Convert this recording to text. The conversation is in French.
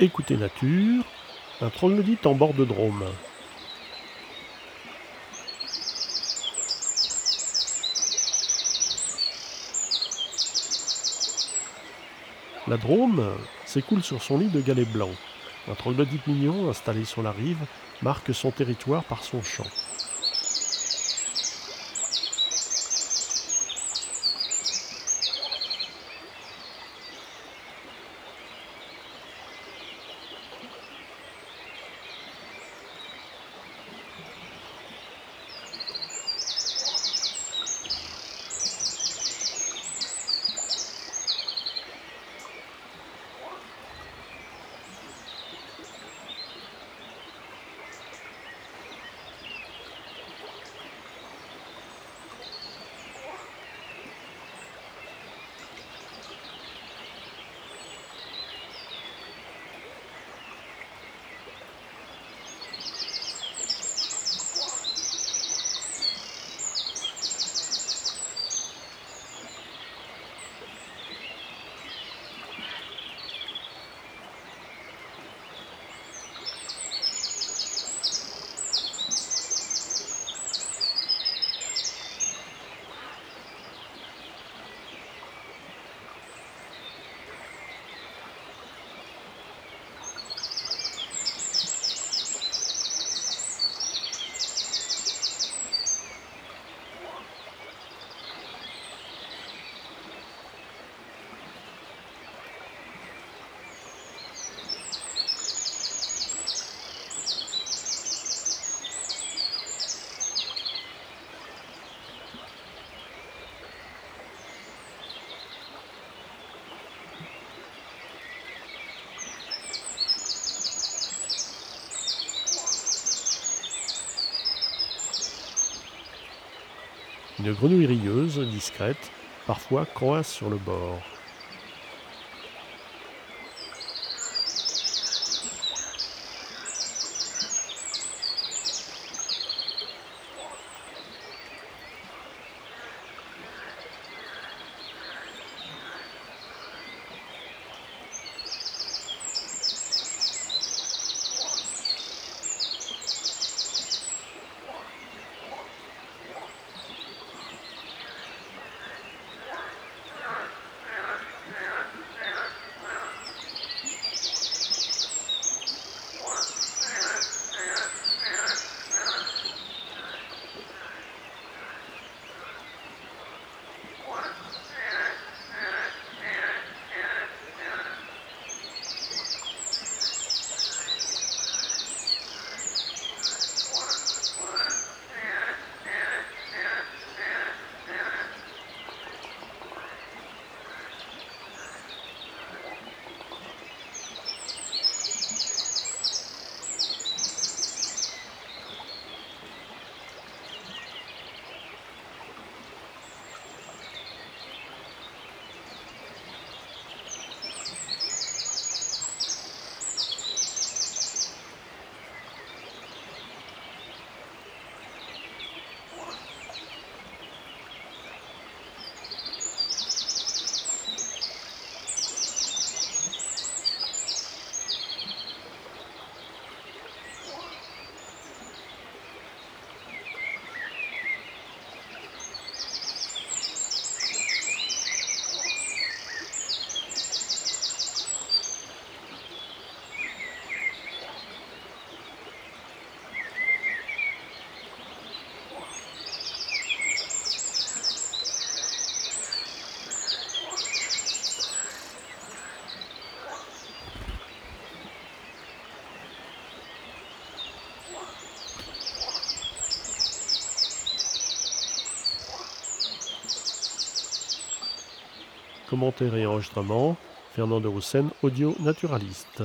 Écoutez Nature, un troglodyte en bord de Drôme. La Drôme s'écoule sur son lit de galets blancs. Un troglodyte mignon installé sur la rive marque son territoire par son chant. Une grenouille rieuse, discrète, parfois croise sur le bord. Commentaires et enregistrements, Fernand de audio naturaliste.